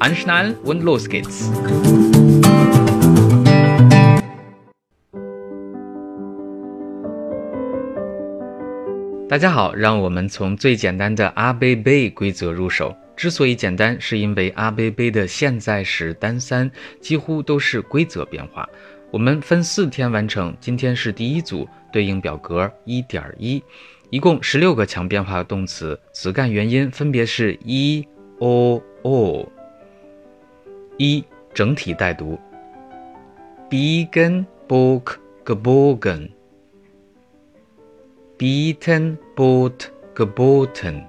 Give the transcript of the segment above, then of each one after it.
Anschnallen und los geht's！大家好，让我们从最简单的阿贝贝规则入手。之所以简单，是因为阿贝贝的现在时单三几乎都是规则变化。我们分四天完成，今天是第一组，对应表格一点一，一共十六个强变化动词，词干元音分别是一、o、o。一整体带读：biegen, bog, gebogen, bieten, bot, geboten,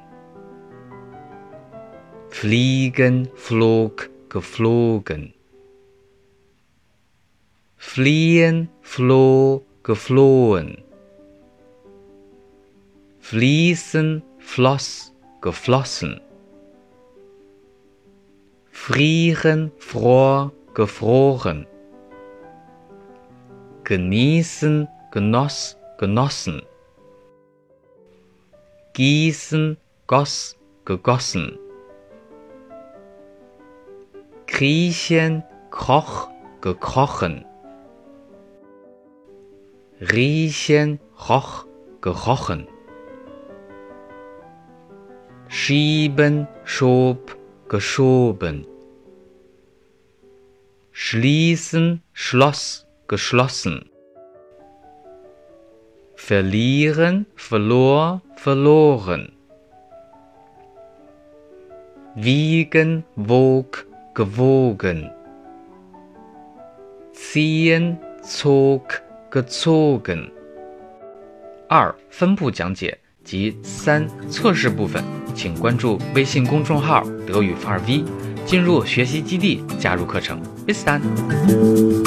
fliegen, flog, geflogen, fliehen, floh, geflohen, fließen, floss, geflossen。 Frieren, fror, gefroren. Genießen, genoss, genossen. Gießen, goss, gegossen. Kriechen, kroch, gekrochen. Riechen, roch, gerochen. Schieben, schob, geschoben schließen, schloss, geschlossen. Verlieren, verlor, verloren. Wiegen, wog, gewogen. Ziehen, zog, gezogen. 二、分部讲解及三、测试部分，请关注微信公众号“德语范儿 V”。进入学习基地，加入课程。 Bis dann。